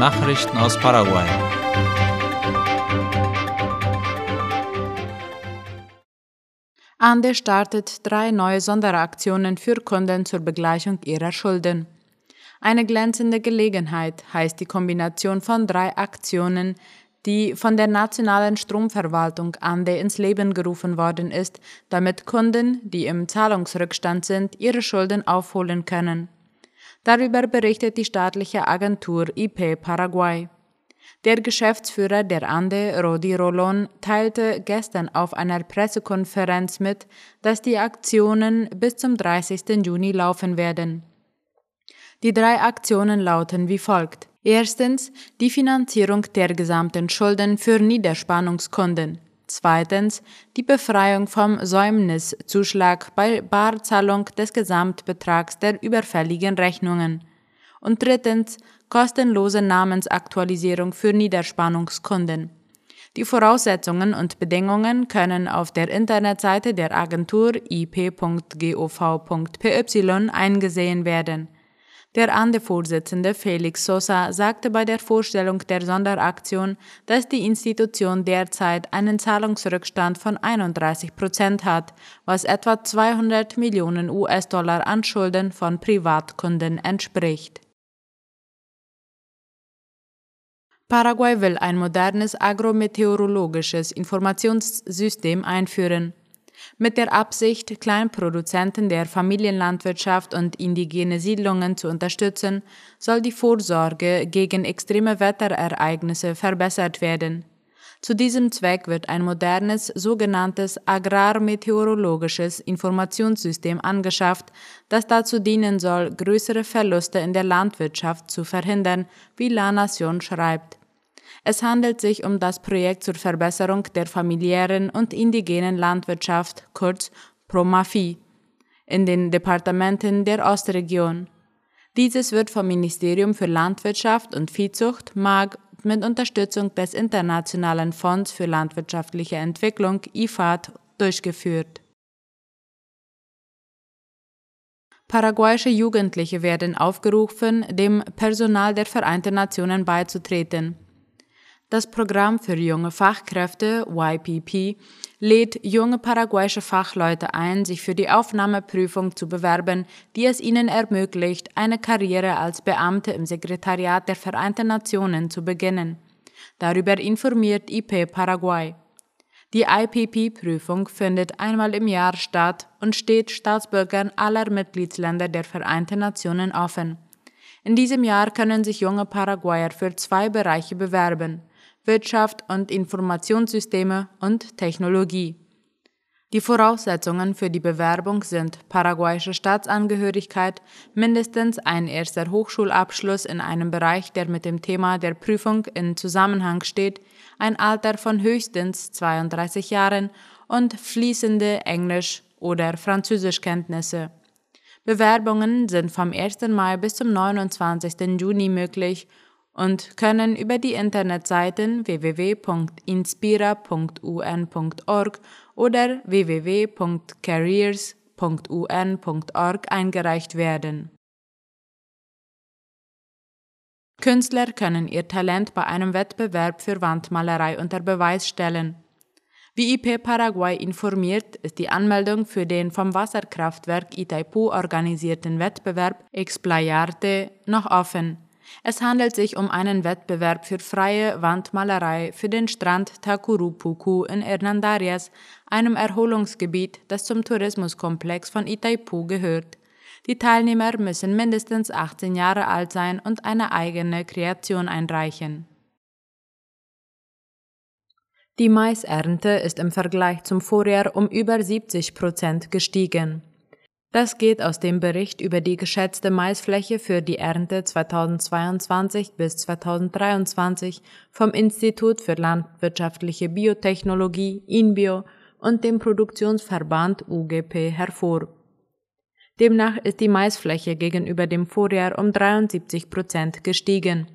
Nachrichten aus Paraguay. Ande startet drei neue Sonderaktionen für Kunden zur Begleichung ihrer Schulden. Eine glänzende Gelegenheit heißt die Kombination von drei Aktionen, die von der nationalen Stromverwaltung Ande ins Leben gerufen worden ist, damit Kunden, die im Zahlungsrückstand sind, ihre Schulden aufholen können. Darüber berichtet die staatliche Agentur IP Paraguay. Der Geschäftsführer der Ande, Rodi Rolon, teilte gestern auf einer Pressekonferenz mit, dass die Aktionen bis zum 30. Juni laufen werden. Die drei Aktionen lauten wie folgt. Erstens die Finanzierung der gesamten Schulden für Niederspannungskunden. Zweitens die Befreiung vom Säumniszuschlag bei Barzahlung des Gesamtbetrags der überfälligen Rechnungen. Und drittens kostenlose Namensaktualisierung für Niederspannungskunden. Die Voraussetzungen und Bedingungen können auf der Internetseite der Agentur ip.gov.py eingesehen werden. Der ANDE-Vorsitzende Felix Sosa sagte bei der Vorstellung der Sonderaktion, dass die Institution derzeit einen Zahlungsrückstand von 31 Prozent hat, was etwa 200 Millionen US-Dollar an Schulden von Privatkunden entspricht. Paraguay will ein modernes agrometeorologisches Informationssystem einführen mit der Absicht, Kleinproduzenten der Familienlandwirtschaft und indigene Siedlungen zu unterstützen, soll die Vorsorge gegen extreme Wetterereignisse verbessert werden. Zu diesem Zweck wird ein modernes sogenanntes agrarmeteorologisches Informationssystem angeschafft, das dazu dienen soll, größere Verluste in der Landwirtschaft zu verhindern, wie La Nation schreibt. Es handelt sich um das Projekt zur Verbesserung der familiären und indigenen Landwirtschaft, kurz PROMAFI, in den Departementen der Ostregion. Dieses wird vom Ministerium für Landwirtschaft und Viehzucht MAG mit Unterstützung des Internationalen Fonds für landwirtschaftliche Entwicklung IFAD durchgeführt. Paraguayische Jugendliche werden aufgerufen, dem Personal der Vereinten Nationen beizutreten. Das Programm für junge Fachkräfte YPP lädt junge paraguayische Fachleute ein, sich für die Aufnahmeprüfung zu bewerben, die es ihnen ermöglicht, eine Karriere als Beamte im Sekretariat der Vereinten Nationen zu beginnen. Darüber informiert IP Paraguay. Die IPP-Prüfung findet einmal im Jahr statt und steht Staatsbürgern aller Mitgliedsländer der Vereinten Nationen offen. In diesem Jahr können sich junge Paraguayer für zwei Bereiche bewerben. Wirtschaft und Informationssysteme und Technologie. Die Voraussetzungen für die Bewerbung sind paraguayische Staatsangehörigkeit, mindestens ein erster Hochschulabschluss in einem Bereich, der mit dem Thema der Prüfung in Zusammenhang steht, ein Alter von höchstens 32 Jahren und fließende Englisch- oder Französischkenntnisse. Bewerbungen sind vom 1. Mai bis zum 29. Juni möglich und können über die Internetseiten www.inspira.un.org oder www.careers.un.org eingereicht werden. Künstler können ihr Talent bei einem Wettbewerb für Wandmalerei unter Beweis stellen. Wie IP Paraguay informiert, ist die Anmeldung für den vom Wasserkraftwerk Itaipu organisierten Wettbewerb Explayarte noch offen. Es handelt sich um einen Wettbewerb für freie Wandmalerei für den Strand Tacurupucu in Hernandarias, einem Erholungsgebiet, das zum Tourismuskomplex von Itaipu gehört. Die Teilnehmer müssen mindestens 18 Jahre alt sein und eine eigene Kreation einreichen. Die Maisernte ist im Vergleich zum Vorjahr um über 70 Prozent gestiegen. Das geht aus dem Bericht über die geschätzte Maisfläche für die Ernte 2022 bis 2023 vom Institut für landwirtschaftliche Biotechnologie INBio und dem Produktionsverband UGP hervor. Demnach ist die Maisfläche gegenüber dem Vorjahr um 73 Prozent gestiegen.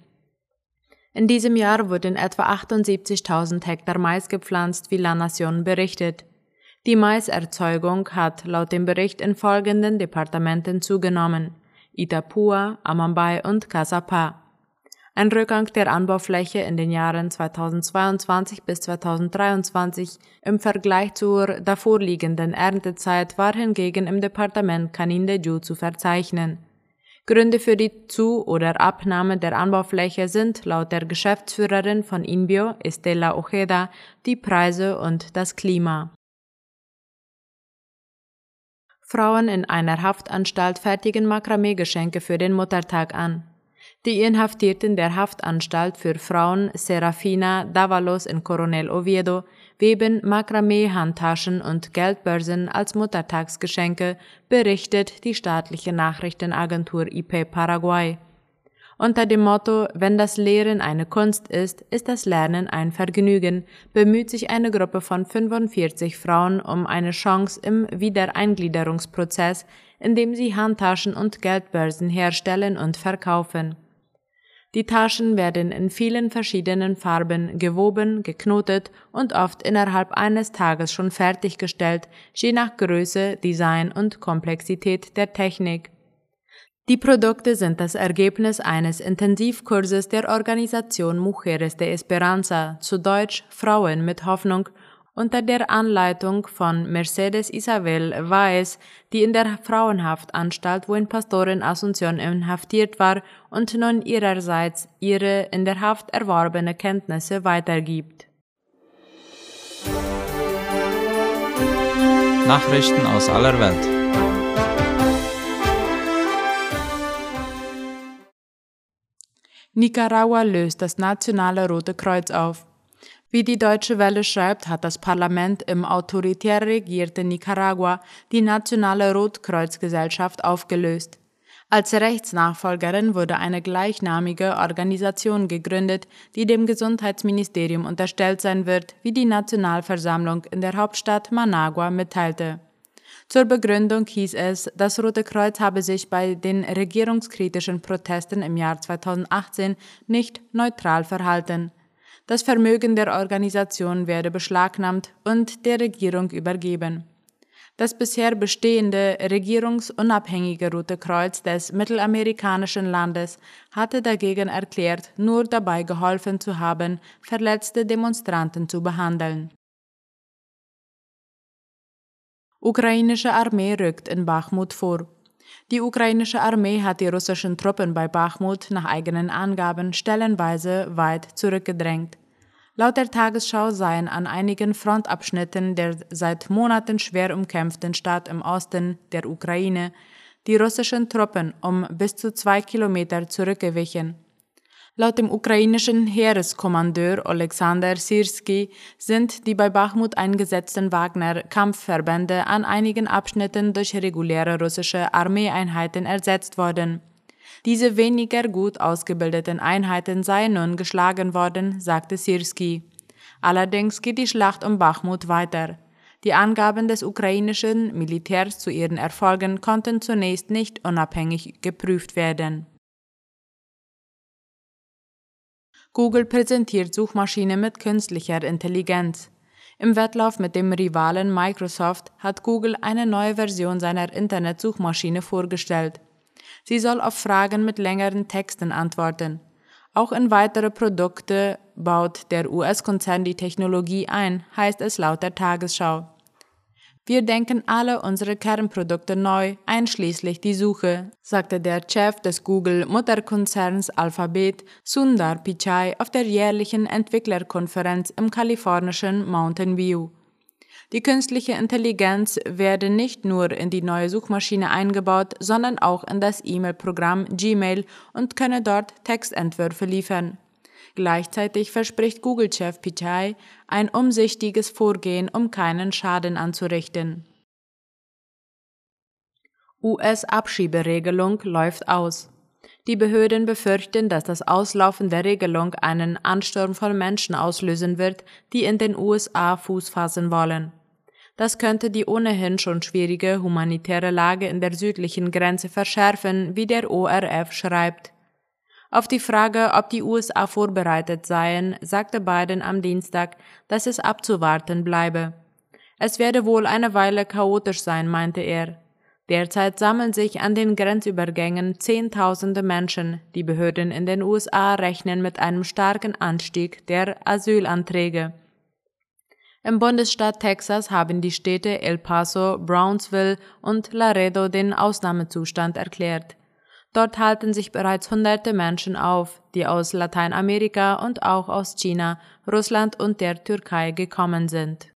In diesem Jahr wurden etwa 78.000 Hektar Mais gepflanzt, wie La Nation berichtet. Die Maiserzeugung hat laut dem Bericht in folgenden Departementen zugenommen: Itapua, Amambay und Casapa. Ein Rückgang der Anbaufläche in den Jahren 2022 bis 2023 im Vergleich zur davorliegenden Erntezeit war hingegen im Departement Canindeyú zu verzeichnen. Gründe für die Zu- oder Abnahme der Anbaufläche sind laut der Geschäftsführerin von Inbio, Estela Ojeda, die Preise und das Klima. Frauen in einer Haftanstalt fertigen Makramee-Geschenke für den Muttertag an. Die Inhaftierten der Haftanstalt für Frauen Serafina Davalos in Coronel Oviedo weben Makramee-Handtaschen und Geldbörsen als Muttertagsgeschenke, berichtet die staatliche Nachrichtenagentur IP Paraguay. Unter dem Motto Wenn das Lehren eine Kunst ist, ist das Lernen ein Vergnügen, bemüht sich eine Gruppe von 45 Frauen um eine Chance im Wiedereingliederungsprozess, indem sie Handtaschen und Geldbörsen herstellen und verkaufen. Die Taschen werden in vielen verschiedenen Farben gewoben, geknotet und oft innerhalb eines Tages schon fertiggestellt, je nach Größe, Design und Komplexität der Technik. Die Produkte sind das Ergebnis eines Intensivkurses der Organisation Mujeres de Esperanza, zu Deutsch Frauen mit Hoffnung, unter der Anleitung von Mercedes Isabel Weiss, die in der Frauenhaftanstalt, wo in Pastorin Asunción inhaftiert war und nun ihrerseits ihre in der Haft erworbene Kenntnisse weitergibt. Nachrichten aus aller Welt. Nicaragua löst das nationale Rote Kreuz auf. Wie die Deutsche Welle schreibt, hat das Parlament im autoritär regierten Nicaragua die Nationale Rotkreuzgesellschaft aufgelöst. Als Rechtsnachfolgerin wurde eine gleichnamige Organisation gegründet, die dem Gesundheitsministerium unterstellt sein wird, wie die Nationalversammlung in der Hauptstadt Managua mitteilte. Zur Begründung hieß es, das Rote Kreuz habe sich bei den regierungskritischen Protesten im Jahr 2018 nicht neutral verhalten. Das Vermögen der Organisation werde beschlagnahmt und der Regierung übergeben. Das bisher bestehende regierungsunabhängige Rote Kreuz des mittelamerikanischen Landes hatte dagegen erklärt, nur dabei geholfen zu haben, verletzte Demonstranten zu behandeln. Ukrainische Armee rückt in Bachmut vor. Die ukrainische Armee hat die russischen Truppen bei Bachmut nach eigenen Angaben stellenweise weit zurückgedrängt. Laut der Tagesschau seien an einigen Frontabschnitten der seit Monaten schwer umkämpften Stadt im Osten der Ukraine die russischen Truppen um bis zu zwei Kilometer zurückgewichen. Laut dem ukrainischen Heereskommandeur Alexander Sirski sind die bei Bachmut eingesetzten Wagner-Kampfverbände an einigen Abschnitten durch reguläre russische Armeeeinheiten ersetzt worden. Diese weniger gut ausgebildeten Einheiten seien nun geschlagen worden, sagte Sirski. Allerdings geht die Schlacht um Bachmut weiter. Die Angaben des ukrainischen Militärs zu ihren Erfolgen konnten zunächst nicht unabhängig geprüft werden. Google präsentiert Suchmaschine mit künstlicher Intelligenz. Im Wettlauf mit dem Rivalen Microsoft hat Google eine neue Version seiner Internetsuchmaschine vorgestellt. Sie soll auf Fragen mit längeren Texten antworten. Auch in weitere Produkte baut der US-Konzern die Technologie ein, heißt es laut der Tagesschau. Wir denken alle unsere Kernprodukte neu, einschließlich die Suche, sagte der Chef des Google-Mutterkonzerns Alphabet, Sundar Pichai, auf der jährlichen Entwicklerkonferenz im kalifornischen Mountain View. Die künstliche Intelligenz werde nicht nur in die neue Suchmaschine eingebaut, sondern auch in das E-Mail-Programm Gmail und könne dort Textentwürfe liefern. Gleichzeitig verspricht Google-Chef Pichai ein umsichtiges Vorgehen, um keinen Schaden anzurichten. US-Abschieberegelung läuft aus. Die Behörden befürchten, dass das Auslaufen der Regelung einen Ansturm von Menschen auslösen wird, die in den USA Fuß fassen wollen. Das könnte die ohnehin schon schwierige humanitäre Lage in der südlichen Grenze verschärfen, wie der ORF schreibt. Auf die Frage, ob die USA vorbereitet seien, sagte Biden am Dienstag, dass es abzuwarten bleibe. Es werde wohl eine Weile chaotisch sein, meinte er. Derzeit sammeln sich an den Grenzübergängen Zehntausende Menschen. Die Behörden in den USA rechnen mit einem starken Anstieg der Asylanträge. Im Bundesstaat Texas haben die Städte El Paso, Brownsville und Laredo den Ausnahmezustand erklärt. Dort halten sich bereits hunderte Menschen auf, die aus Lateinamerika und auch aus China, Russland und der Türkei gekommen sind.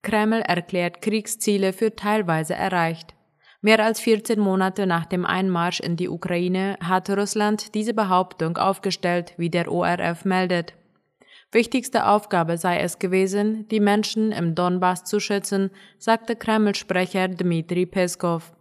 Kreml erklärt Kriegsziele für teilweise erreicht. Mehr als 14 Monate nach dem Einmarsch in die Ukraine hat Russland diese Behauptung aufgestellt, wie der ORF meldet. Wichtigste Aufgabe sei es gewesen, die Menschen im Donbass zu schützen, sagte Kreml-Sprecher Dmitri Peskov.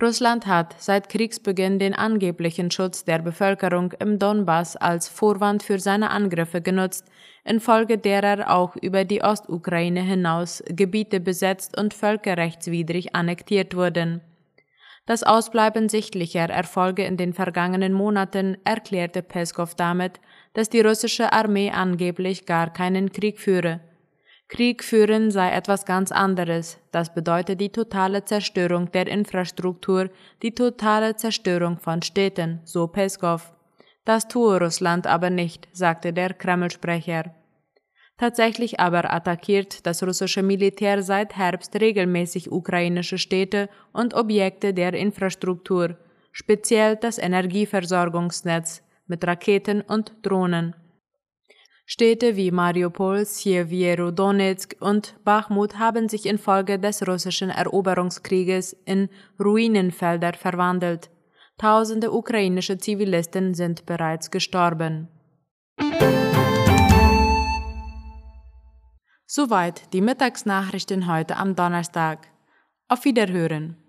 Russland hat seit Kriegsbeginn den angeblichen Schutz der Bevölkerung im Donbass als Vorwand für seine Angriffe genutzt, infolge derer auch über die Ostukraine hinaus Gebiete besetzt und völkerrechtswidrig annektiert wurden. Das Ausbleiben sichtlicher Erfolge in den vergangenen Monaten erklärte Peskow damit, dass die russische Armee angeblich gar keinen Krieg führe. Krieg führen sei etwas ganz anderes. Das bedeutet die totale Zerstörung der Infrastruktur, die totale Zerstörung von Städten, so Peskov. Das tue Russland aber nicht, sagte der Kreml-Sprecher. Tatsächlich aber attackiert das russische Militär seit Herbst regelmäßig ukrainische Städte und Objekte der Infrastruktur, speziell das Energieversorgungsnetz, mit Raketen und Drohnen. Städte wie Mariupol, Siewierodonetsk und Bachmut haben sich infolge des russischen Eroberungskrieges in Ruinenfelder verwandelt. Tausende ukrainische Zivilisten sind bereits gestorben. Soweit die Mittagsnachrichten heute am Donnerstag. Auf Wiederhören.